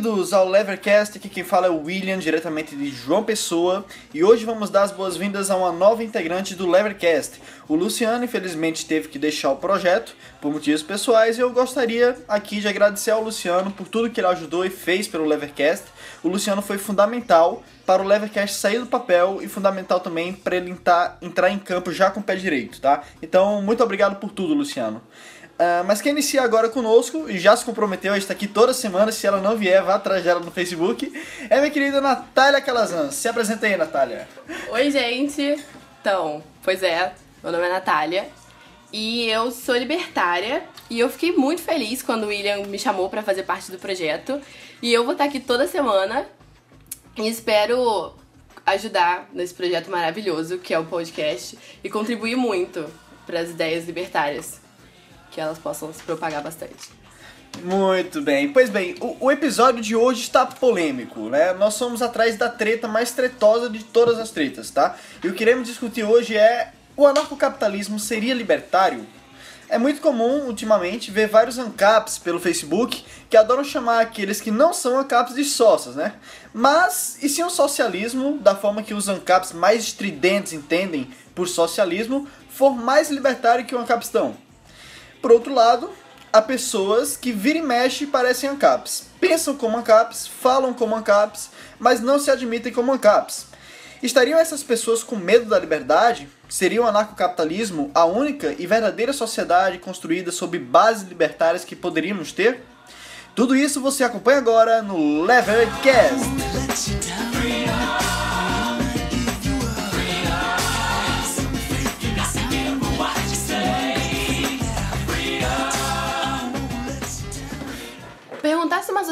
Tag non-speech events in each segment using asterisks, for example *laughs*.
Bem-vindos ao Levercast, aqui quem fala é o William, diretamente de João Pessoa, e hoje vamos dar as boas-vindas a uma nova integrante do Levercast. O Luciano, infelizmente, teve que deixar o projeto por motivos pessoais, e eu gostaria aqui de agradecer ao Luciano por tudo que ele ajudou e fez pelo Levercast. O Luciano foi fundamental para o Levercast sair do papel e fundamental também para ele entrar, entrar em campo já com o pé direito, tá? Então, muito obrigado por tudo, Luciano. Uh, mas quem inicia agora conosco e já se comprometeu a estar aqui toda semana, se ela não vier, vá atrás dela no Facebook, é minha querida Natália Calazan. Se apresenta aí, Natália. Oi, gente. Então, pois é, meu nome é Natália e eu sou libertária e eu fiquei muito feliz quando o William me chamou para fazer parte do projeto e eu vou estar aqui toda semana e espero ajudar nesse projeto maravilhoso que é o podcast e contribuir muito para as ideias libertárias elas possam se propagar bastante. Muito bem. Pois bem, o, o, episódio de hoje está polêmico, né? Nós somos atrás da treta mais tretosa de todas as tretas, tá? E o que queremos discutir hoje é: o anarcocapitalismo seria libertário? É muito comum, ultimamente, ver vários ANCAPs pelo Facebook que adoram chamar aqueles que não são ANCAPs de sócios, né? Mas, e se um socialismo, da forma que os ANCAPs mais estridentes entendem por socialismo, for mais libertário que o ANCAPistão? Por outro lado, há pessoas que vira e mexe parecem ANCAPs. Pensam como ANCAPs, falam como ANCAPs, mas não se admitem como ANCAPs. Estariam essas pessoas com medo da liberdade? Seria o anarcocapitalismo a única e verdadeira sociedade construída sob bases libertárias que poderíamos ter? Tudo isso você acompanha agora no Levercast.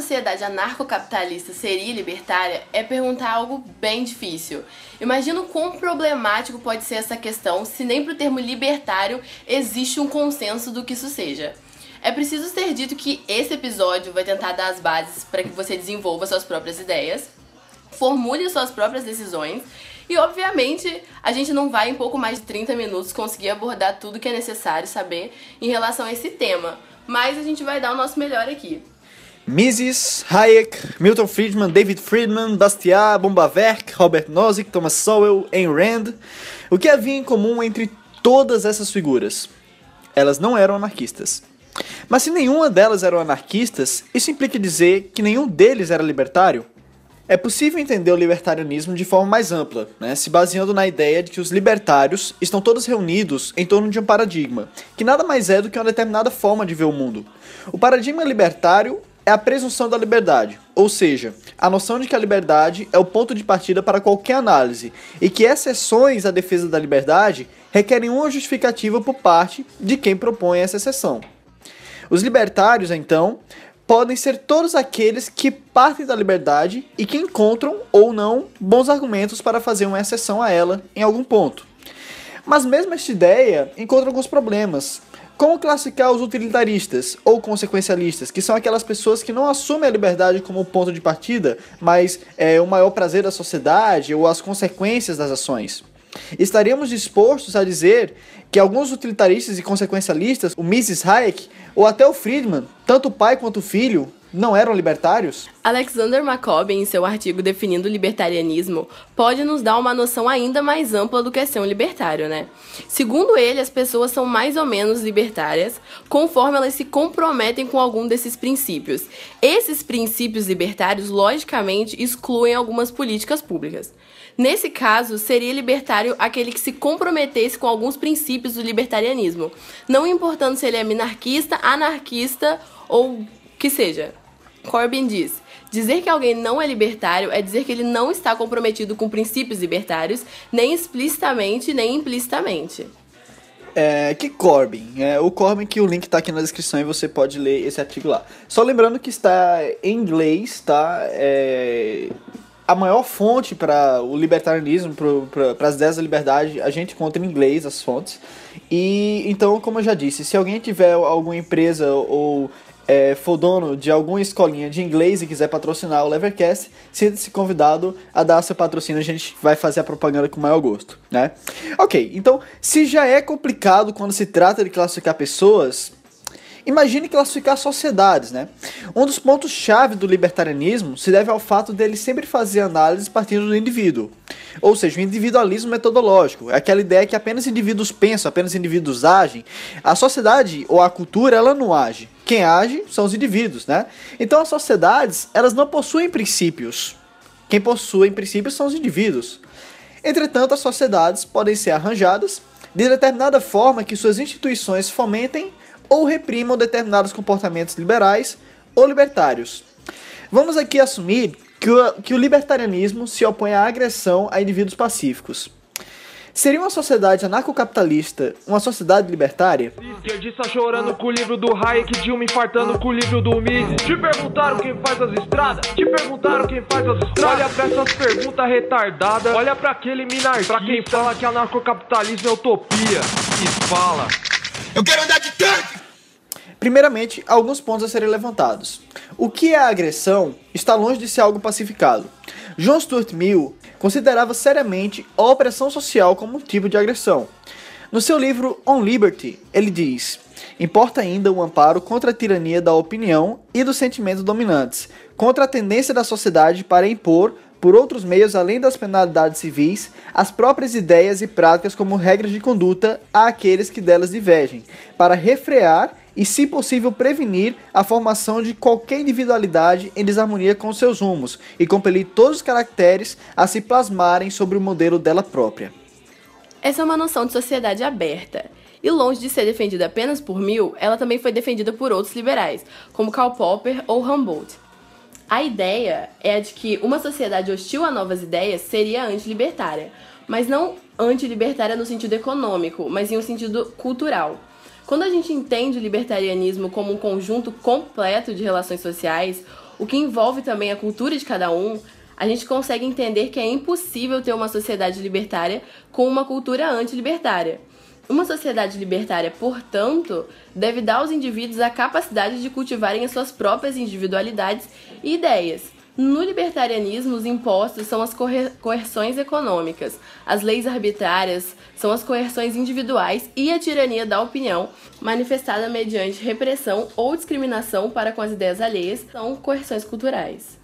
Sociedade anarcocapitalista seria libertária é perguntar algo bem difícil. Imagina o quão problemático pode ser essa questão se nem para o termo libertário existe um consenso do que isso seja. É preciso ser dito que esse episódio vai tentar dar as bases para que você desenvolva suas próprias ideias, formule suas próprias decisões e, obviamente, a gente não vai em pouco mais de 30 minutos conseguir abordar tudo que é necessário saber em relação a esse tema, mas a gente vai dar o nosso melhor aqui. Mises, Hayek, Milton Friedman, David Friedman, Bastiat, Bombaverk, Robert Nozick, Thomas Sowell, Ayn Rand. O que havia em comum entre todas essas figuras? Elas não eram anarquistas. Mas se nenhuma delas eram anarquistas, isso implica dizer que nenhum deles era libertário? É possível entender o libertarianismo de forma mais ampla, né, se baseando na ideia de que os libertários estão todos reunidos em torno de um paradigma, que nada mais é do que uma determinada forma de ver o mundo. O paradigma libertário é a presunção da liberdade, ou seja, a noção de que a liberdade é o ponto de partida para qualquer análise e que exceções à defesa da liberdade requerem uma justificativa por parte de quem propõe essa exceção. Os libertários, então, podem ser todos aqueles que partem da liberdade e que encontram ou não bons argumentos para fazer uma exceção a ela em algum ponto. Mas mesmo esta ideia encontra alguns problemas, como classificar os utilitaristas ou consequencialistas, que são aquelas pessoas que não assumem a liberdade como ponto de partida, mas é, o maior prazer da sociedade ou as consequências das ações? Estaríamos dispostos a dizer que alguns utilitaristas e consequencialistas, o Mrs. Hayek ou até o Friedman, tanto o pai quanto o filho, não eram libertários? Alexander McCobb, em seu artigo definindo o libertarianismo, pode nos dar uma noção ainda mais ampla do que é ser um libertário, né? Segundo ele, as pessoas são mais ou menos libertárias conforme elas se comprometem com algum desses princípios. Esses princípios libertários, logicamente, excluem algumas políticas públicas. Nesse caso, seria libertário aquele que se comprometesse com alguns princípios do libertarianismo, não importando se ele é minarquista, anarquista ou que seja, Corbyn diz: dizer que alguém não é libertário é dizer que ele não está comprometido com princípios libertários, nem explicitamente nem implicitamente. É, que Corbyn. É, o Corbyn que o link está aqui na descrição e você pode ler esse artigo lá. Só lembrando que está em inglês, tá? É, a maior fonte para o libertarianismo, para as ideias da liberdade, a gente encontra em inglês as fontes. E então, como eu já disse, se alguém tiver alguma empresa ou é, for dono de alguma escolinha de inglês e quiser patrocinar o Levercast, sinta-se convidado a dar seu patrocínio, a gente vai fazer a propaganda com o maior gosto, né? Ok, então, se já é complicado quando se trata de classificar pessoas, Imagine classificar sociedades, né? Um dos pontos-chave do libertarianismo se deve ao fato dele sempre fazer análises partindo do indivíduo. Ou seja, o individualismo metodológico. É aquela ideia que apenas indivíduos pensam, apenas indivíduos agem. A sociedade ou a cultura, ela não age. Quem age são os indivíduos, né? Então as sociedades, elas não possuem princípios. Quem possui princípios são os indivíduos. Entretanto, as sociedades podem ser arranjadas de determinada forma que suas instituições fomentem ou reprimam determinados comportamentos liberais ou libertários. Vamos aqui assumir que o, que o libertarianismo se opõe à agressão a indivíduos pacíficos. Seria uma sociedade anarcocapitalista uma sociedade libertária? Esquerdista chorando com o livro do Hayek, Dilma infartando com o livro do Mises. Te perguntaram quem faz as estradas? Te perguntaram quem faz as estradas? Olha pra essas perguntas retardadas. Olha pra aquele minarquista. Pra quem fala que anarcocapitalismo é utopia. E fala. Eu quero andar de tanque! Primeiramente, alguns pontos a serem levantados. O que é a agressão está longe de ser algo pacificado. John Stuart Mill considerava seriamente a opressão social como um tipo de agressão. No seu livro On Liberty, ele diz: Importa ainda o amparo contra a tirania da opinião e dos sentimentos dominantes, contra a tendência da sociedade para impor por outros meios além das penalidades civis, as próprias ideias e práticas como regras de conduta àqueles que delas divergem, para refrear e, se possível, prevenir a formação de qualquer individualidade em desarmonia com seus rumos e compelir todos os caracteres a se plasmarem sobre o modelo dela própria. Essa é uma noção de sociedade aberta. E longe de ser defendida apenas por Mill, ela também foi defendida por outros liberais, como Karl Popper ou Humboldt. A ideia é a de que uma sociedade hostil a novas ideias seria antilibertária, mas não antilibertária no sentido econômico, mas em um sentido cultural. Quando a gente entende o libertarianismo como um conjunto completo de relações sociais, o que envolve também a cultura de cada um, a gente consegue entender que é impossível ter uma sociedade libertária com uma cultura antilibertária. Uma sociedade libertária, portanto, deve dar aos indivíduos a capacidade de cultivarem as suas próprias individualidades ideias. No libertarianismo, os impostos são as coerções econômicas, as leis arbitrárias são as coerções individuais e a tirania da opinião, manifestada mediante repressão ou discriminação para com as ideias alheias, são coerções culturais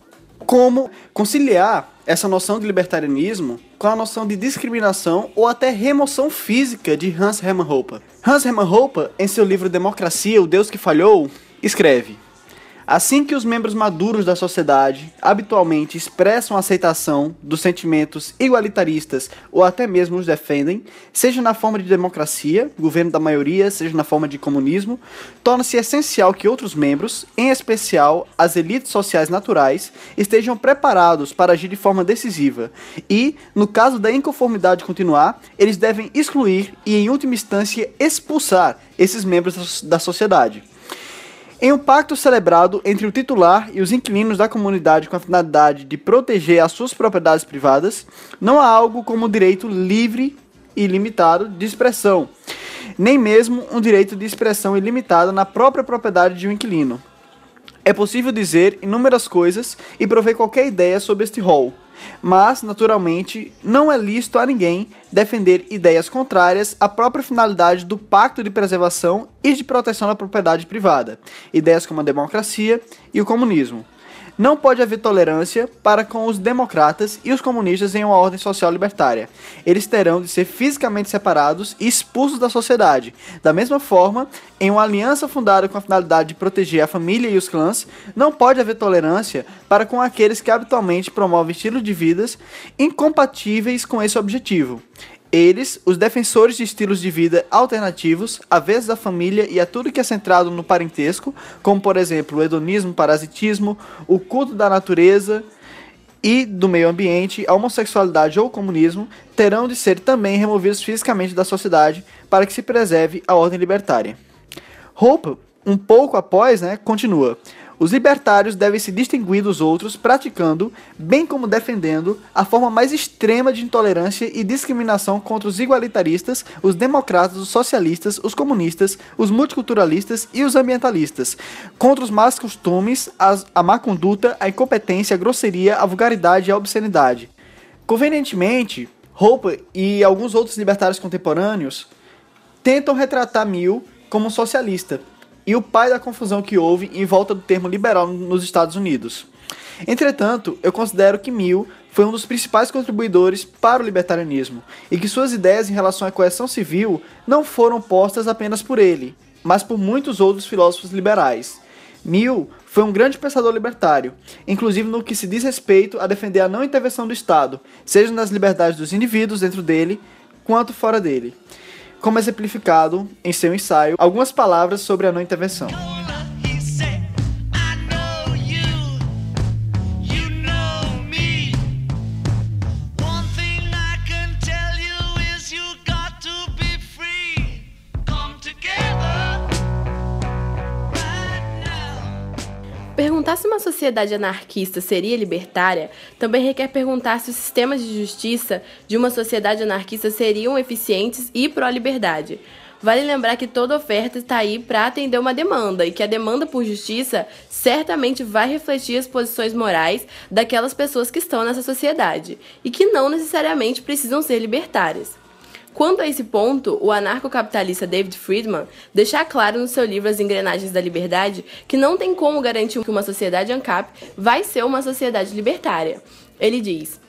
como conciliar essa noção de libertarianismo com a noção de discriminação ou até remoção física de Hans Hermann Hoppe. Hans Hermann Hoppe, em seu livro Democracia, o Deus que Falhou, escreve: Assim que os membros maduros da sociedade habitualmente expressam aceitação dos sentimentos igualitaristas ou até mesmo os defendem, seja na forma de democracia, governo da maioria, seja na forma de comunismo, torna-se essencial que outros membros, em especial as elites sociais naturais, estejam preparados para agir de forma decisiva e, no caso da inconformidade continuar, eles devem excluir e, em última instância, expulsar esses membros da sociedade. Em um pacto celebrado entre o titular e os inquilinos da comunidade com a finalidade de proteger as suas propriedades privadas, não há algo como o direito livre e ilimitado de expressão, nem mesmo um direito de expressão ilimitado na própria propriedade de um inquilino. É possível dizer inúmeras coisas e prover qualquer ideia sobre este rol, mas, naturalmente, não é lícito a ninguém defender ideias contrárias à própria finalidade do Pacto de Preservação e de Proteção da Propriedade Privada, ideias como a democracia e o comunismo. Não pode haver tolerância para com os democratas e os comunistas em uma ordem social libertária. Eles terão de ser fisicamente separados e expulsos da sociedade. Da mesma forma, em uma aliança fundada com a finalidade de proteger a família e os clãs, não pode haver tolerância para com aqueles que habitualmente promovem estilos de vidas incompatíveis com esse objetivo. Eles, os defensores de estilos de vida alternativos, a vez da família e a tudo que é centrado no parentesco, como por exemplo o hedonismo, parasitismo, o culto da natureza e do meio ambiente, a homossexualidade ou o comunismo, terão de ser também removidos fisicamente da sociedade para que se preserve a ordem libertária. Hope, um pouco após, né, continua. Os libertários devem se distinguir dos outros praticando, bem como defendendo, a forma mais extrema de intolerância e discriminação contra os igualitaristas, os democratas, os socialistas, os comunistas, os multiculturalistas e os ambientalistas, contra os más costumes, as, a má conduta, a incompetência, a grosseria, a vulgaridade e a obscenidade. Convenientemente, Hope e alguns outros libertários contemporâneos tentam retratar Mill como socialista, e o pai da confusão que houve em volta do termo liberal nos Estados Unidos. Entretanto, eu considero que Mill foi um dos principais contribuidores para o libertarianismo e que suas ideias em relação à coerção civil não foram postas apenas por ele, mas por muitos outros filósofos liberais. Mill foi um grande pensador libertário, inclusive no que se diz respeito a defender a não intervenção do Estado, seja nas liberdades dos indivíduos dentro dele, quanto fora dele. Como exemplificado em seu ensaio, algumas palavras sobre a não intervenção. Perguntar se uma sociedade anarquista seria libertária também requer perguntar se os sistemas de justiça de uma sociedade anarquista seriam eficientes e pró-liberdade. Vale lembrar que toda oferta está aí para atender uma demanda e que a demanda por justiça certamente vai refletir as posições morais daquelas pessoas que estão nessa sociedade e que não necessariamente precisam ser libertárias. Quanto a esse ponto, o anarcocapitalista David Friedman deixa claro no seu livro As Engrenagens da Liberdade que não tem como garantir que uma sociedade ANCAP vai ser uma sociedade libertária. Ele diz: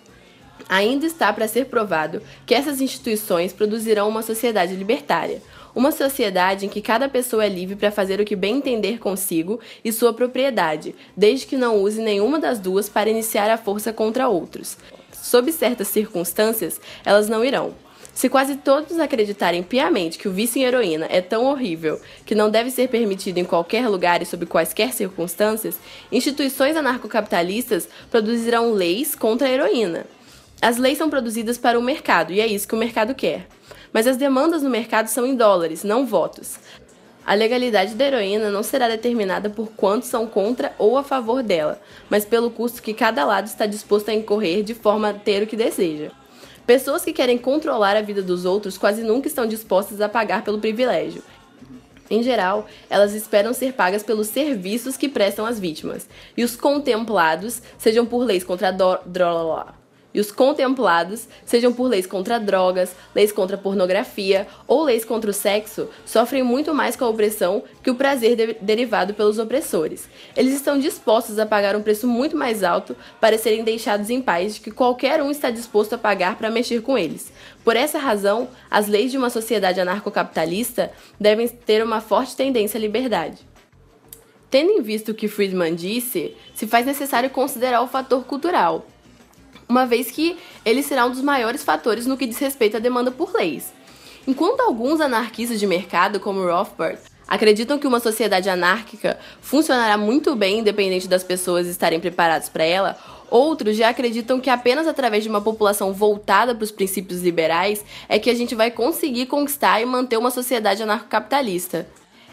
Ainda está para ser provado que essas instituições produzirão uma sociedade libertária, uma sociedade em que cada pessoa é livre para fazer o que bem entender consigo e sua propriedade, desde que não use nenhuma das duas para iniciar a força contra outros. Sob certas circunstâncias, elas não irão. Se quase todos acreditarem piamente que o vício em heroína é tão horrível que não deve ser permitido em qualquer lugar e sob quaisquer circunstâncias, instituições anarcocapitalistas produzirão leis contra a heroína. As leis são produzidas para o mercado e é isso que o mercado quer. Mas as demandas no mercado são em dólares, não votos. A legalidade da heroína não será determinada por quantos são contra ou a favor dela, mas pelo custo que cada lado está disposto a incorrer de forma a ter o que deseja. Pessoas que querem controlar a vida dos outros quase nunca estão dispostas a pagar pelo privilégio. Em geral, elas esperam ser pagas pelos serviços que prestam às vítimas, e os contemplados sejam por leis contra a droga e os contemplados, sejam por leis contra drogas, leis contra pornografia ou leis contra o sexo, sofrem muito mais com a opressão que o prazer de derivado pelos opressores. Eles estão dispostos a pagar um preço muito mais alto para serem deixados em paz de que qualquer um está disposto a pagar para mexer com eles. Por essa razão, as leis de uma sociedade anarcocapitalista devem ter uma forte tendência à liberdade. Tendo em vista o que Friedman disse, se faz necessário considerar o fator cultural uma vez que ele será um dos maiores fatores no que diz respeito à demanda por leis. Enquanto alguns anarquistas de mercado, como Rothbard, acreditam que uma sociedade anárquica funcionará muito bem independente das pessoas estarem preparadas para ela, outros já acreditam que apenas através de uma população voltada para os princípios liberais é que a gente vai conseguir conquistar e manter uma sociedade anarcocapitalista.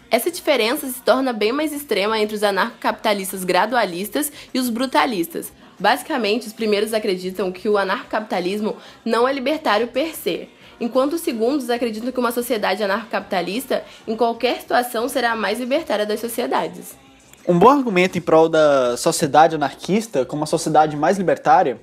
Essa diferença se torna bem mais extrema entre os anarcocapitalistas gradualistas e os brutalistas, Basicamente, os primeiros acreditam que o anarcocapitalismo não é libertário per se, enquanto os segundos acreditam que uma sociedade anarcocapitalista, em qualquer situação, será a mais libertária das sociedades. Um bom argumento em prol da sociedade anarquista como a sociedade mais libertária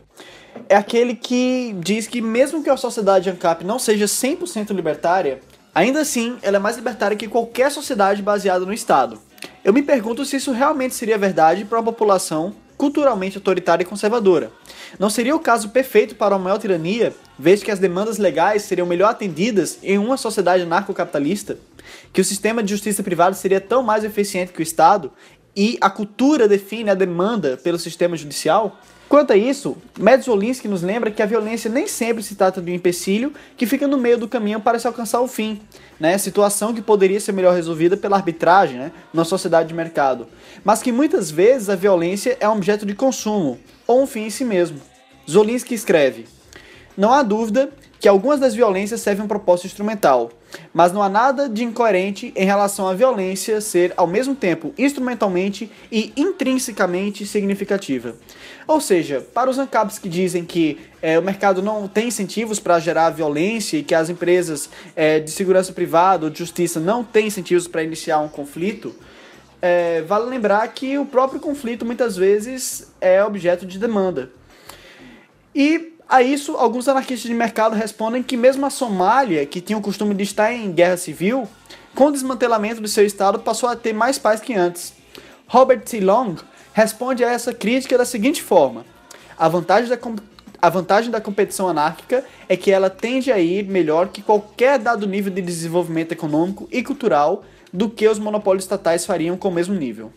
é aquele que diz que mesmo que a sociedade ANCAP não seja 100% libertária, ainda assim ela é mais libertária que qualquer sociedade baseada no Estado. Eu me pergunto se isso realmente seria verdade para uma população culturalmente autoritária e conservadora. Não seria o caso perfeito para uma maior tirania, vez que as demandas legais seriam melhor atendidas em uma sociedade anarcocapitalista? Que o sistema de justiça privada seria tão mais eficiente que o Estado? E a cultura define a demanda pelo sistema judicial? Quanto a isso, Medzolinski nos lembra que a violência nem sempre se trata de um empecilho que fica no meio do caminho para se alcançar o fim, né? situação que poderia ser melhor resolvida pela arbitragem né? na sociedade de mercado, mas que muitas vezes a violência é um objeto de consumo ou um fim em si mesmo. Zolinski escreve: Não há dúvida que algumas das violências servem a um propósito instrumental, mas não há nada de incoerente em relação à violência ser ao mesmo tempo instrumentalmente e intrinsecamente significativa. Ou seja, para os ANCAPs que dizem que é, o mercado não tem incentivos para gerar violência e que as empresas é, de segurança privada ou de justiça não têm incentivos para iniciar um conflito, é, vale lembrar que o próprio conflito muitas vezes é objeto de demanda. E A isso, alguns anarquistas de mercado respondem que mesmo a Somália, que tinha o costume de estar em guerra civil, com o desmantelamento do seu estado passou a ter mais paz que antes. Robert T. Long responde a essa crítica da seguinte forma: a vantagem da, a vantagem da competição anárquica é que ela tende a ir melhor que qualquer dado nível de desenvolvimento econômico e cultural do que os monopólios estatais fariam com o mesmo nível.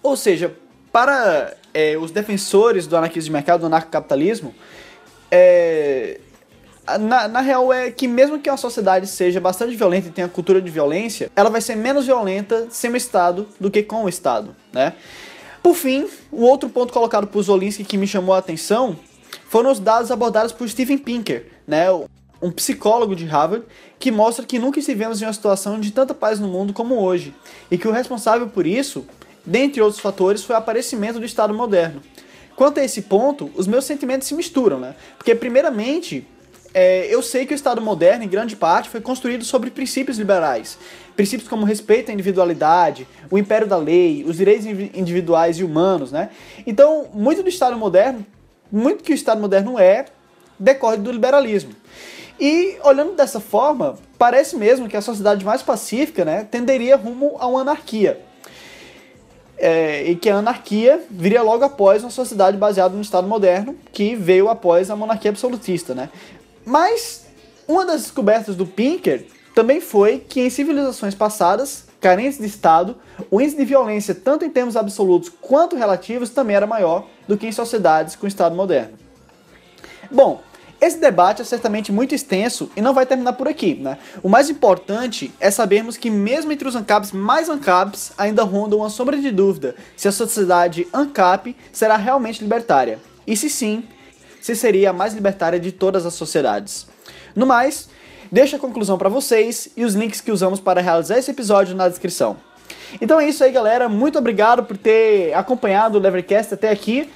Ou seja, para é, os defensores do anarquismo de mercado, do anarcocapitalismo, é, na, na real é que mesmo que uma sociedade seja bastante violenta e tenha cultura de violência, ela vai ser menos violenta sem o Estado do que com o Estado, né? Por fim, o outro ponto colocado por Zolinski que me chamou a atenção foram os dados abordados por Steven Pinker, né, um psicólogo de Harvard, que mostra que nunca estivemos em uma situação de tanta paz no mundo como hoje, e que o responsável por isso, dentre outros fatores, foi o aparecimento do Estado moderno. Quanto a esse ponto, os meus sentimentos se misturam, né? Porque, primeiramente, é, eu sei que o Estado moderno, em grande parte, foi construído sobre princípios liberais. Princípios como respeito à individualidade, o império da lei, os direitos individuais e humanos, né? Então, muito do Estado moderno, muito que o Estado moderno é, decorre do liberalismo. E, olhando dessa forma, parece mesmo que a sociedade mais pacífica, né, tenderia rumo a uma anarquia. É, e que a anarquia viria logo após uma sociedade baseada no Estado moderno, que veio após a monarquia absolutista, né? Mas uma das descobertas do Pinker também foi que em civilizações passadas, carentes de Estado, o índice de violência, tanto em termos absolutos quanto relativos, também era maior do que em sociedades com Estado moderno. Bom, esse debate é certamente muito extenso e não vai terminar por aqui, né? O mais importante é sabermos que mesmo entre os ANCAPs mais ANCAPs ainda ronda uma sombra de dúvida se a sociedade ANCAP será realmente libertária. E se sim, se seria a mais libertária de todas as sociedades. No mais, deixo a conclusão para vocês e os links que usamos para realizar esse episódio na descrição. Então é isso aí, galera. Muito obrigado por ter acompanhado o Levercast até aqui.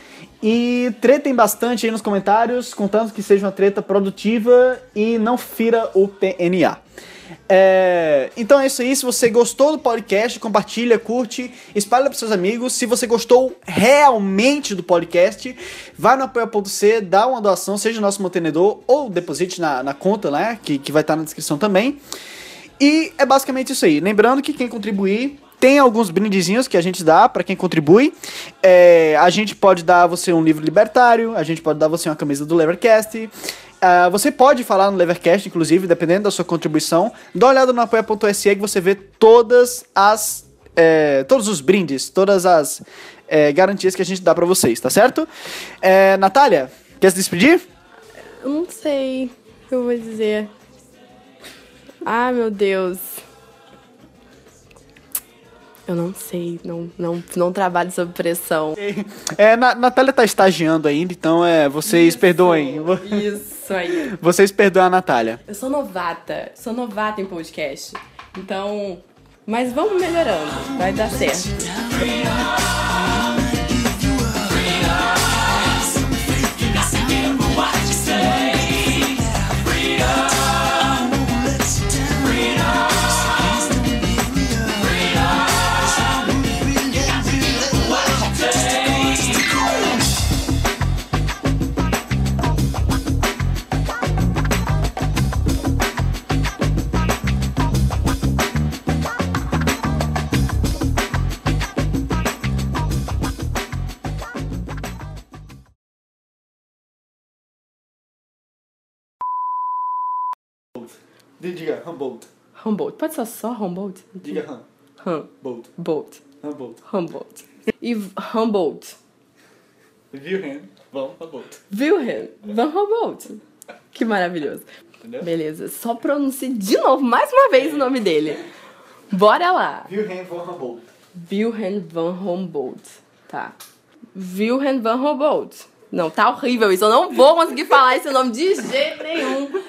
E tretem bastante aí nos comentários, contanto que seja uma treta produtiva e não fira o PNA. É, então é isso aí. Se você gostou do podcast, compartilha, curte, espalha para seus amigos. Se você gostou realmente do podcast, vai no apoia.c, dá uma doação, seja nosso mantenedor ou deposite na, na conta, né? Que, que vai estar na descrição também. E é basicamente isso aí. Lembrando que quem contribuir tem alguns brindezinhos que a gente dá para quem contribui. É, a gente pode dar você um livro libertário, a gente pode dar você uma camisa do Levercast. Uh, você pode falar no Levercast, inclusive, dependendo da sua contribuição. Dá uma olhada no apoia.se que você vê todas as. É, todos os brindes, todas as é, garantias que a gente dá para vocês, tá certo? É, Natália, quer se despedir? Eu não sei o que eu vou dizer. Ah, meu Deus. Eu não sei, não, não, não trabalho sob pressão. É, na, Natália tá estagiando ainda, então é, vocês Isso, perdoem. Isso aí. *laughs* Vocês perdoem a Natália. Eu sou novata, sou novata em podcast. Então, mas vamos melhorando, vai dar certo. Diga Humboldt. Humboldt. Pode ser só Humboldt? Diga Hum. Humboldt. Bolt. Humboldt. Humboldt. E Humboldt. Wilhelm von Humboldt. Wilhelm van Humboldt. Que maravilhoso. Entendeu? Beleza, só pronuncie de novo, mais uma vez, o nome dele. Bora lá. Wilhelm von Humboldt. Wilhelm van Humboldt. Tá. Wilhelm van Humboldt. Não, tá horrível isso. Eu não vou conseguir falar esse nome de jeito nenhum.